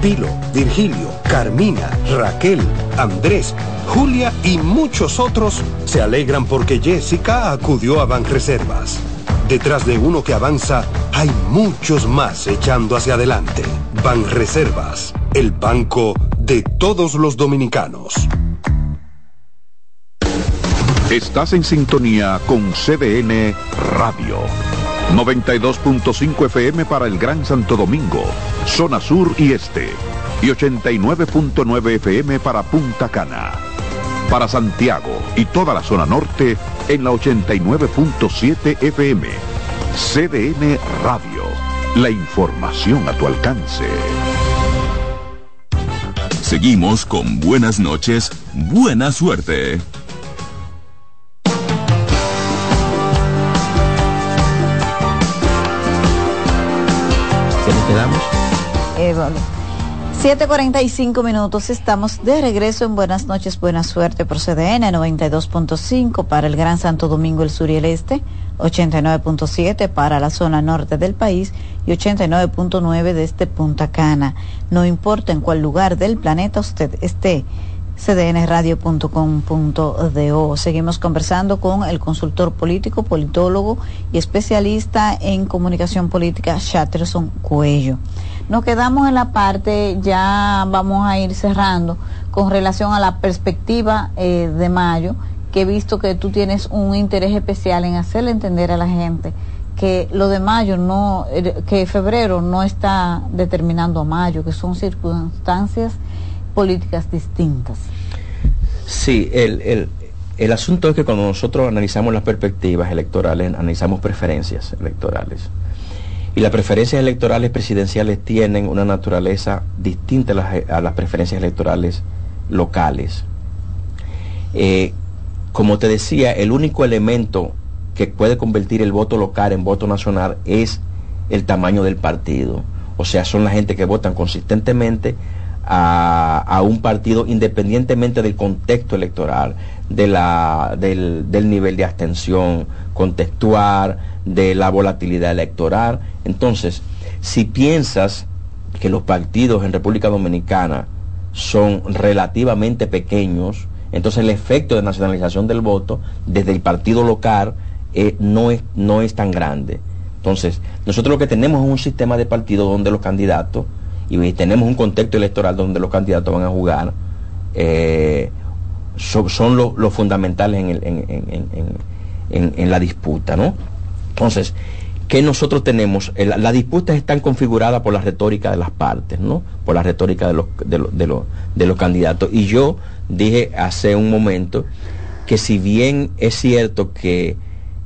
Pilo, Virgilio, Carmina, Raquel, Andrés, Julia y muchos otros se alegran porque Jessica acudió a Banreservas. Detrás de uno que avanza, hay muchos más echando hacia adelante. Banreservas, el banco de todos los dominicanos. Estás en sintonía con CDN Radio. 92.5 FM para el Gran Santo Domingo, zona sur y este. Y 89.9 FM para Punta Cana. Para Santiago y toda la zona norte en la 89.7 FM. CDN Radio. La información a tu alcance. Seguimos con buenas noches, buena suerte. Vale. 7.45 minutos, estamos de regreso en Buenas noches, buena suerte por CDN 92.5 para el Gran Santo Domingo, el sur y el este, 89.7 para la zona norte del país y 89.9 desde este Punta Cana. No importa en cuál lugar del planeta usted esté, cdnradio.com.do. Seguimos conversando con el consultor político, politólogo y especialista en comunicación política, Chatterson Cuello. Nos quedamos en la parte, ya vamos a ir cerrando, con relación a la perspectiva eh, de mayo, que he visto que tú tienes un interés especial en hacerle entender a la gente que lo de mayo no, eh, que febrero no está determinando a mayo, que son circunstancias políticas distintas. Sí, el, el, el asunto es que cuando nosotros analizamos las perspectivas electorales, analizamos preferencias electorales. Y las preferencias electorales presidenciales tienen una naturaleza distinta a las, preferencias electorales locales. Eh, como te decía, el único elemento que puede convertir el voto local en voto nacional es el tamaño del partido. O sea, son la gente que votan consistentemente a, un partido independientemente del contexto electoral, de la, del, del nivel de abstención contextual, de la volatilidad electoral. Entonces, si piensas que los partidos en República Dominicana son relativamente pequeños, entonces el efecto de nacionalización del voto desde el partido local eh, no, es, no es tan grande. Entonces, nosotros lo que tenemos es un sistema de partidos donde los candidatos, y tenemos un contexto electoral donde los candidatos van a jugar, eh, son, los lo fundamentales en, la disputa, ¿no? Entonces, ¿qué nosotros tenemos? La, la, disputa está configurada por la retórica de las partes, ¿no? Por la retórica de los candidatos. Y yo dije hace un momento que si bien es cierto que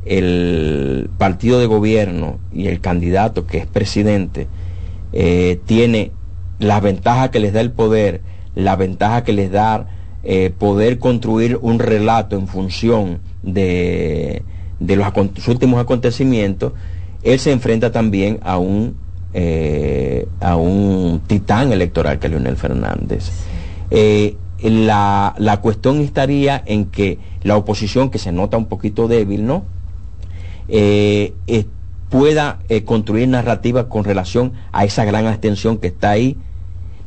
el partido de gobierno y el candidato que es presidente eh, tiene la ventaja que les da el poder, la ventaja que les da eh, poder construir un relato en función de, de los, últimos acontecimientos, él se enfrenta también a un, eh, a un titán electoral que es Leonel Fernández. La, la, cuestión estaría en que la oposición, que se nota un poquito débil, ¿no? Eh, pueda construir narrativa con relación a esa gran abstención que está ahí.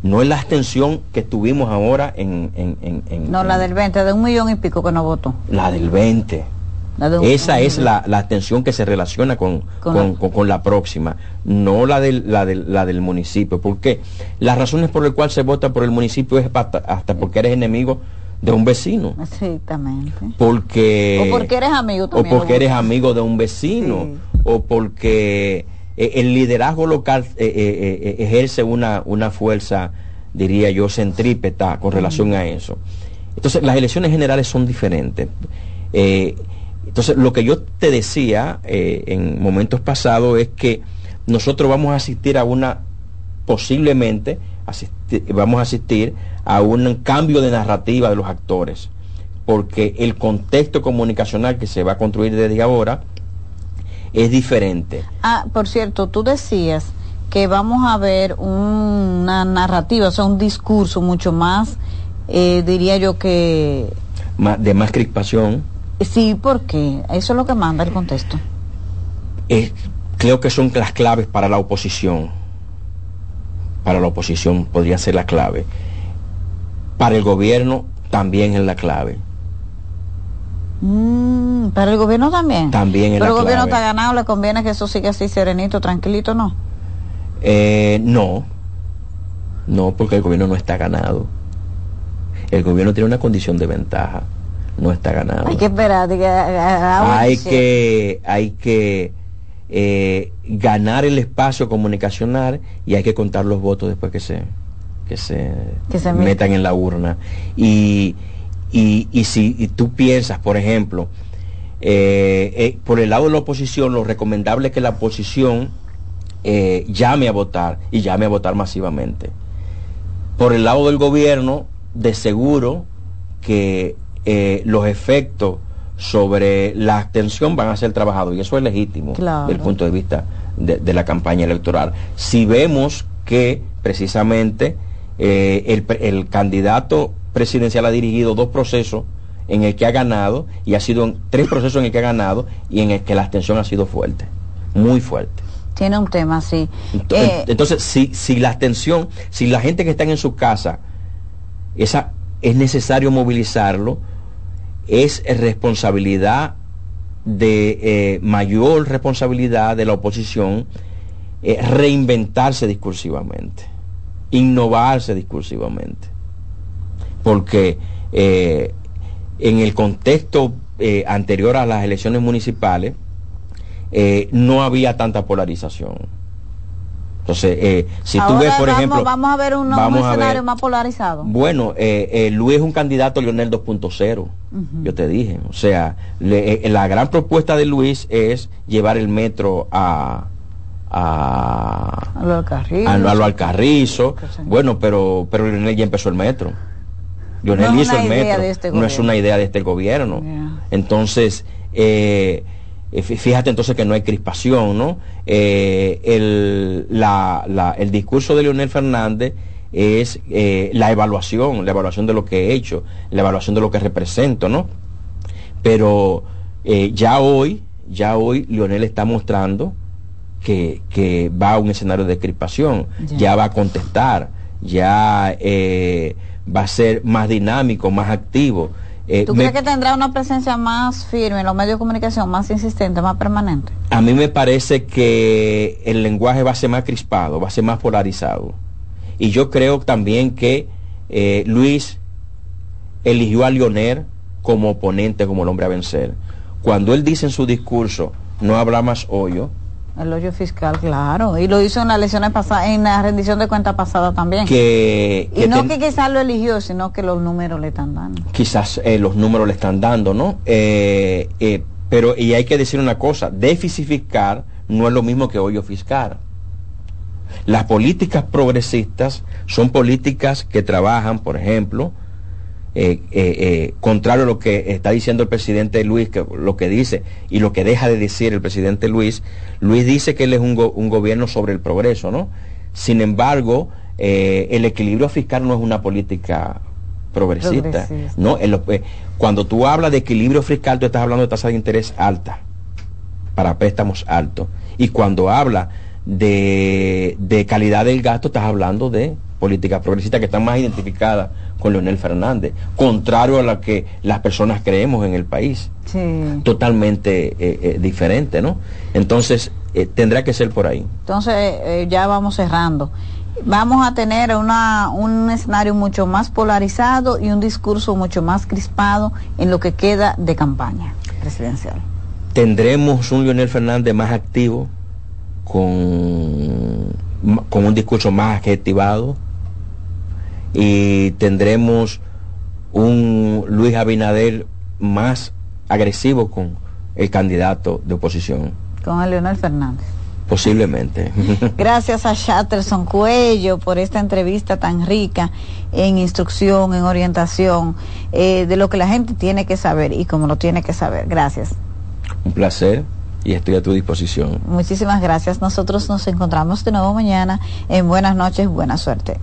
No es la abstención que tuvimos ahora en, en, en, en no la del 20 de un millón y pico que no votó. La del 20 la de un, esa es la, la, abstención que se relaciona con, con, con, la... con la próxima no la del, la, del, la del municipio porque las razones por las cuales se vota por el municipio es hasta, hasta porque eres enemigo de un vecino exactamente porque o porque eres amigo también, o porque eres amigo de un vecino sí. o porque el liderazgo local eh, eh, ejerce una, una fuerza, diría yo, centrípeta con relación a eso. Entonces, las elecciones generales son diferentes. Eh, entonces, lo que yo te decía en momentos pasados es que nosotros vamos a asistir a una, posiblemente, asistir, vamos a asistir a un cambio de narrativa de los actores, porque el contexto comunicacional que se va a construir desde ahora, es diferente. Ah, por cierto, tú decías que vamos a ver una narrativa, o sea, un discurso mucho más, eh, diría yo que... De más crispación. Sí, porque eso es lo que manda el contexto. Creo que son las claves para la oposición. Para la oposición podría ser la clave. Para el gobierno también es la clave. Mm, para el gobierno también. También Pero el gobierno está ganado, le conviene que eso siga así serenito, tranquilito, ¿no? Eh, no. No, porque el gobierno no está ganado. El gobierno tiene una condición de ventaja, no está ganado. Hay que esperar. que- a- a- hay que hay que eh, ganar el espacio comunicacional y hay que contar los votos después que se que se, Que se metan. en la urna. Y, y, y si y tú piensas por ejemplo eh, eh, por el lado de la oposición lo recomendable es que la oposición eh, llame a votar y llame a votar masivamente. Por el lado del gobierno, de seguro que los efectos sobre la abstención van a ser trabajados y eso es legítimo Claro. desde el punto de vista de, de la campaña electoral. Si vemos que precisamente eh, el, el candidato presidencial ha dirigido dos procesos en el que ha ganado y ha sido tres procesos en el que ha ganado y en el que la abstención ha sido fuerte, muy fuerte. Tiene un tema así. Ent- Eh, Entonces, si, si la atención, si la gente que está en su casa, esa, es necesario movilizarlo, es responsabilidad de eh, mayor responsabilidad de la oposición eh, reinventarse discursivamente, innovarse discursivamente. Porque eh, en el contexto anterior a las elecciones municipales, no había tanta polarización. Entonces, eh, si tú ves, por vamos, ejemplo, vamos a ver un, vamos a escenario ver- más polarizado. bueno, eh, eh, Luis es un candidato Lionel 2.0, yo te dije. O sea, le- eh, la gran propuesta de Luis es llevar el metro a, a, A lo del Carril. a, lo- a lo Alcarrizo. Bueno, pero, pero Lionel ya empezó el metro. Lionel No hizo el idea metro. este no es una idea de este gobierno. Entonces, eh, fíjate entonces que no hay crispación, ¿no? Eh, el, la- la- el discurso de Leonel Fernández es eh, la evaluación, la evaluación de lo que he hecho, la evaluación de lo que represento, ¿no? Pero eh, ya hoy, ya hoy Leonel está mostrando que, que va a un escenario de crispación, Ya. ya, va a contestar, ya eh, va a ser más dinámico, más activo. Eh, ¿Tú me- crees que tendrá una presencia más firme en los medios de comunicación, más insistente, más permanente? A mí me parece que el lenguaje va a ser más crispado, va a ser más polarizado. Y yo creo también que eh, Luis eligió a Lionel como oponente, como el hombre a vencer. Cuando él dice en su discurso, no habla más hoyo, El hoyo fiscal, claro. Y lo hizo en las elecciones pasadas, en la rendición de cuentas pasada también. que, y que no ten- que quizás lo eligió, sino que los números le están dando. quizás eh, los números le están dando, ¿no? Eh, eh, pero, y hay que decir una cosa, déficit fiscal no es lo mismo que hoyo fiscal. Las políticas progresistas son políticas que trabajan, por ejemplo, eh, eh, eh, contrario a lo que está diciendo el presidente Luis, que lo que dice y lo que deja de decir el presidente Luis, Luis dice que él es un, go- un gobierno sobre el progreso, ¿no? Sin embargo, el equilibrio fiscal no es una política progresista, Progresista. ¿no? Cuando tú hablas de equilibrio fiscal, tú estás hablando de tasa de interés alta para préstamos altos. Y cuando habla de, de calidad del gasto, estás hablando de políticas progresistas que están más identificadas con Leonel Fernández, contrario a lo que las personas creemos en el país. Sí. Totalmente eh, eh, diferente, ¿no? Entonces, eh, tendrá que ser por ahí. Entonces, ya vamos cerrando. Vamos a tener una, un escenario mucho más polarizado y un discurso mucho más crispado en lo que queda de campaña presidencial. tendremos un Leonel Fernández más activo, con, con un discurso más adjetivado, y tendremos un Luis Abinader más agresivo con el candidato de oposición, Con el Leonel Fernández. posiblemente. Gracias a Chatterson Cuello por esta entrevista tan rica en instrucción, en orientación, eh, de lo que la gente tiene que saber y como lo tiene que saber. Gracias. un placer y estoy a tu disposición. Muchísimas gracias. Nosotros nos encontramos de nuevo mañana en Buenas noches, buena suerte.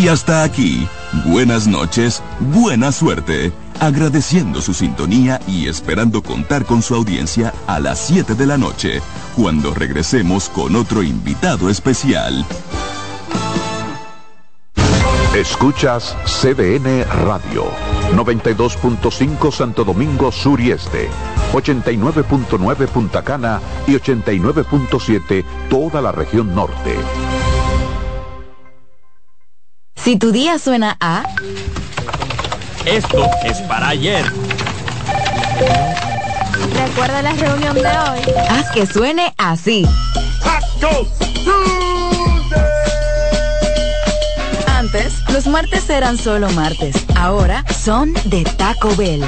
Y hasta aquí, buenas noches, buena suerte, agradeciendo su sintonía y esperando contar con su audiencia a las 7 de la noche, cuando regresemos con otro invitado especial. Escuchas CDN Radio, 92.5 Santo Domingo Sur y Este, 89.9 Punta Cana y 89.7 toda la región norte. Si tu día suena a... Esto es para ayer. Recuerda la reunión de hoy. Haz que suene así. Antes, los martes eran solo martes. Ahora son de Taco Bell.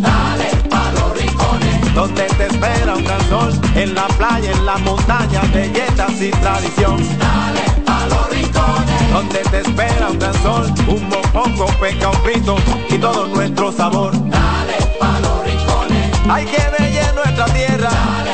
Dale pa' los rincones, donde te espera un gran sol, en la playa, en la montaña, belletas y tradición. Dale pa' los rincones, donde te espera un gran sol, un mopongo, peca, un frito y todo nuestro sabor. Dale pa' los rincones, hay que bella nuestra tierra.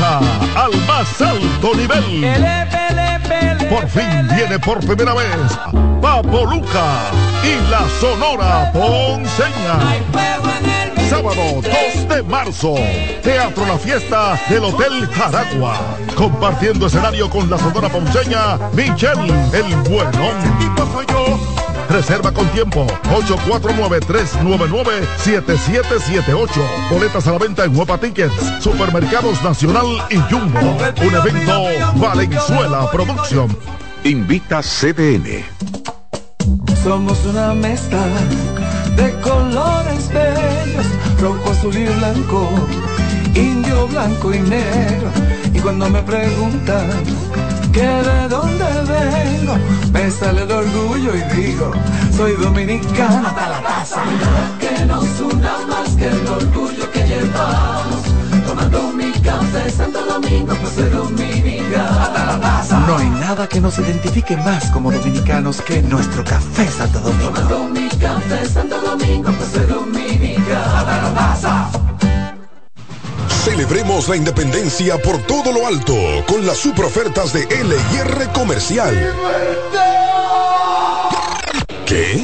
Al más alto nivel. Por fin viene por primera vez Papo Luca y la Sonora Ponceña. Sábado 2 de marzo, Teatro La Fiesta del Hotel Jaragua. Compartiendo escenario con la Sonora Ponceña, Michelle el Buenón. Reserva con tiempo 849-399-7778. Boletas a la venta en Huepa Tickets, Supermercados Nacional y Jumbo. Un evento Valenzuela Producción. Invita CDN. Somos una mezcla de colores bellos, rojo, azul y blanco, indio, blanco y negro. Y cuando me preguntan que de dónde vengo, me sale el orgullo y digo, soy dominicano hasta la taza. Que nos una más que el orgullo que llevamos, tomando mi café Santo Domingo, pues soy hasta la taza. No hay nada que nos identifique más como dominicanos que nuestro café Santo Domingo. Café Santo Domingo. Celebremos la independencia por todo lo alto con las super ofertas de LIR Comercial. ¿Qué?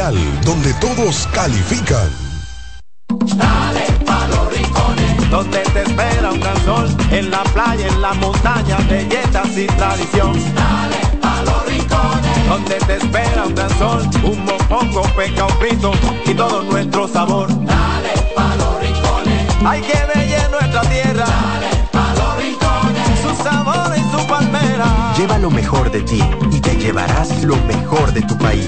donde todos califican. Dale pa' los rincones, donde te espera un gran sol, en la playa, en la montaña, belletas y tradición. Dale pa' los rincones, donde te espera un gran sol, un mopongo, peca, un frito y todo nuestro sabor. Dale pa' los rincones, hay que bella nuestra tierra. Dale pa' los rincones, su sabor y su palmera. Lleva lo mejor de ti y te llevarás lo mejor de tu país.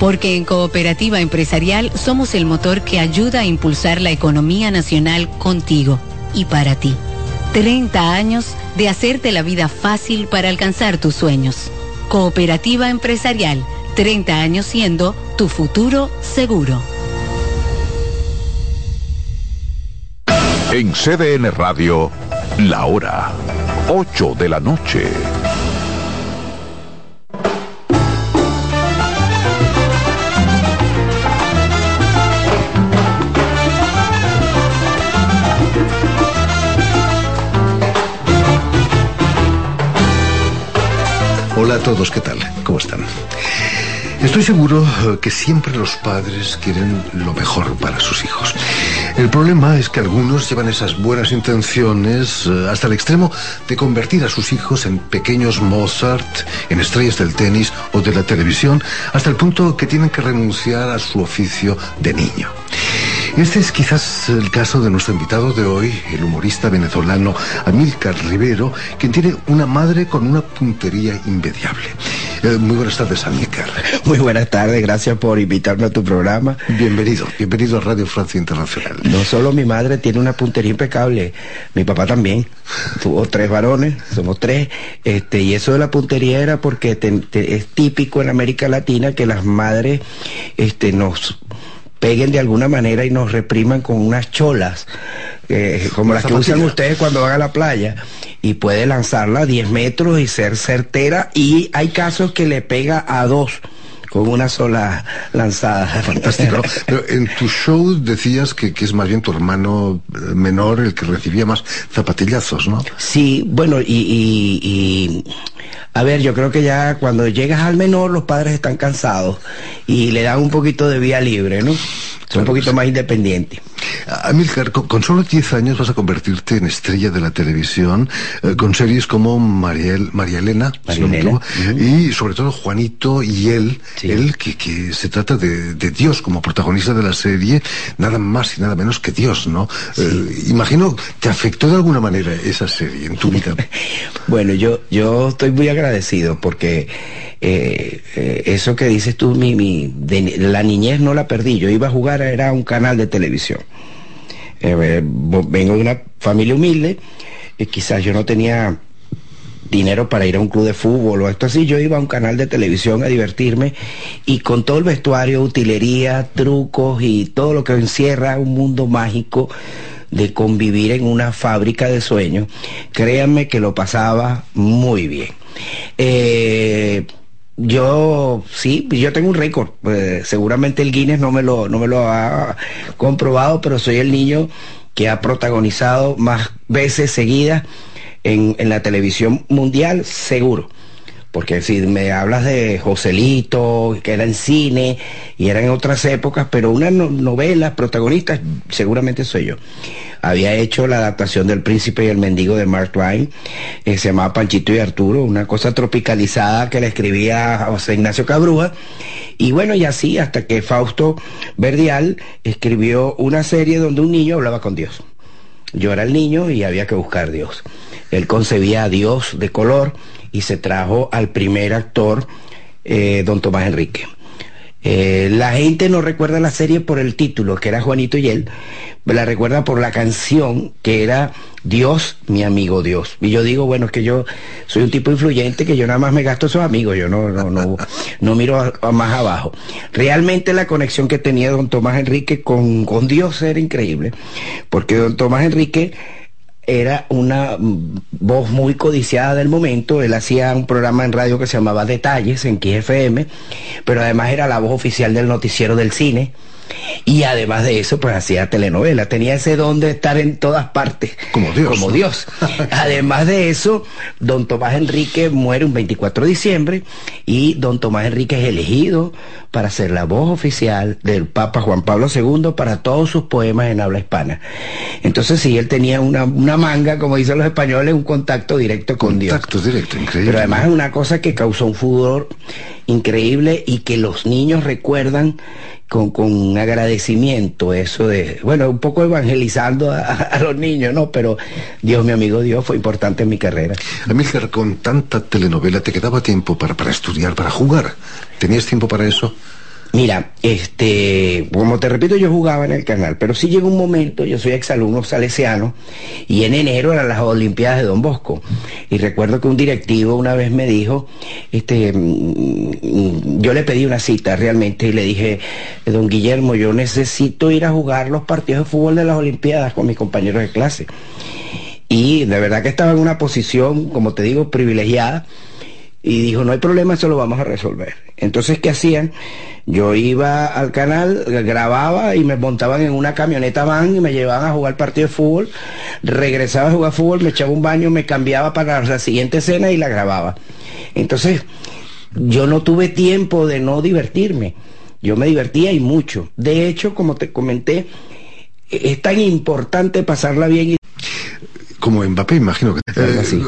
Porque en Cooperativa Empresarial somos el motor que ayuda a impulsar la economía nacional contigo y para ti. 30 años de hacerte la vida fácil para alcanzar tus sueños. Cooperativa Empresarial, 30 años siendo tu futuro seguro. En CDN Radio, la hora 8 de la noche. Hola a todos, ¿qué tal? ¿Cómo están? Estoy seguro eh, que siempre los padres quieren lo mejor para sus hijos. El problema es que algunos llevan esas buenas intenciones eh, hasta el extremo de convertir a sus hijos en pequeños Mozart, en estrellas del tenis o de la televisión, hasta el punto que tienen que renunciar a su oficio de niño. Este es quizás el caso de nuestro invitado de hoy, el humorista venezolano Amílcar Rivero, quien tiene una madre con una puntería inmediable. Eh, muy buenas tardes, Amílcar. Muy buenas tardes, gracias por invitarme a tu programa. Bienvenido, bienvenido a Radio Francia Internacional. No solo mi madre tiene una puntería impecable, mi papá también. Tuvo tres varones, somos tres, este, y eso de la puntería era porque te- te- es típico en América Latina que las madres este, nos peguen de alguna manera y nos repriman con unas cholas, eh, como las que usan ustedes cuando van a la playa, y puede lanzarla a 10 metros y ser certera, y hay casos que le pega a dos con una sola lanzada. Fantástico. Pero en tu show decías que, que es más bien tu hermano eh, menor el que recibía más zapatillazos, ¿no? Sí, bueno, y, y- y, a ver, yo creo que ya cuando llegas al menor los padres están cansados y le dan un poquito de vía libre, ¿no? Son un poquito más independientes. Amílcar, con, solo 10 años vas a convertirte en estrella de la televisión eh, con series como Mariel, María Elena, si no me equivoco, y sobre todo Juanito y él, él que, que se trata de, de Dios como protagonista de la serie, nada más y nada menos que Dios, ¿no? Eh, imagino, ¿te afectó de alguna manera esa serie en tu vida? Bueno, yo, yo estoy muy agradecido porque eh, eh, eso que dices tú, mi, mi, de- la niñez no la perdí. Yo iba a jugar, era un canal de televisión. Eh, eh, vengo de una familia humilde, y quizás yo no tenía dinero para ir a un club de fútbol o esto así, yo iba a un canal de televisión a divertirme y con todo el vestuario, utilería, trucos y todo lo que encierra un mundo mágico de convivir en una fábrica de sueños, créanme que lo pasaba muy bien. Eh, yo sí, yo tengo un récord. eh, seguramente el Guinness no me lo no me lo ha comprobado, pero soy el niño que ha protagonizado más veces seguidas en, en la televisión mundial, seguro. Porque si me hablas de Joselito, que era en cine y era en otras épocas, pero una no- novela, protagonista, seguramente soy yo. Había hecho la adaptación del Príncipe y el Mendigo de Mark Twain, eh, se llamaba Panchito y Arturo, una cosa tropicalizada que le escribía José Ignacio Cabrúa. Y bueno, y así hasta que Fausto Verdial escribió una serie donde un niño hablaba con Dios. Yo era el niño y había que buscar a Dios. Él concebía a Dios de color y se trajo al primer actor, eh, don Tomás Enrique. Eh, la gente no recuerda la serie por el título, que era Juanito y él, la recuerda por la canción que era Dios, mi amigo Dios. Y yo digo, bueno, es que yo soy un tipo influyente, que yo nada más me gasto esos amigos, yo no, no, no, no miro más abajo. Realmente la conexión que tenía don Tomás Enrique con, con Dios era increíble, porque don Tomás Enrique era una mm, voz muy codiciada del momento. Él hacía un programa en radio que se llamaba Detalles en KFM, pero además era la voz oficial del noticiero del cine. Y además de eso, pues hacía telenovela. Tenía ese don de estar en todas partes. Como Dios. Como Dios. además de eso, don Tomás Enrique muere un 24 de diciembre y don Tomás Enrique es elegido para ser la voz oficial del Papa Juan Pablo II para todos sus poemas en habla hispana. Entonces sí, él tenía una, una manga, como dicen los españoles, un contacto directo con Dios. Contacto directo, increíble. Pero además es una cosa que causó un furor increíble y que los niños recuerdan con, con agradecimiento eso de, bueno, un poco evangelizando a, los niños, ¿no? Pero Dios, mi amigo Dios, fue importante en mi carrera. Amílcar, con tanta telenovela, ¿te quedaba tiempo para, para estudiar, para jugar? ¿Tenías tiempo para eso? Mira, este, como te repito, yo jugaba en el canal, pero sí llegó un momento, yo soy exalumno salesiano, y en enero eran las Olimpiadas de Don Bosco. Y recuerdo que un directivo una vez me dijo, este, mm, yo le pedí una cita realmente y le dije, don Guillermo, yo necesito ir a jugar los partidos de fútbol de las Olimpiadas con mis compañeros de clase. Y de verdad que estaba en una posición, como te digo, privilegiada y dijo, no hay problema, eso lo vamos a resolver. Entonces, ¿qué hacían? Yo iba al canal, grababa y me montaban en una camioneta van y me llevaban a jugar partido de fútbol, regresaba a jugar fútbol, me echaba un baño, me cambiaba para la siguiente escena y la grababa. Entonces, yo no tuve tiempo de no divertirme. Yo me divertía y mucho. De hecho, como te comenté, es tan importante pasarla bien. Como Mbappé, imagino que... Así.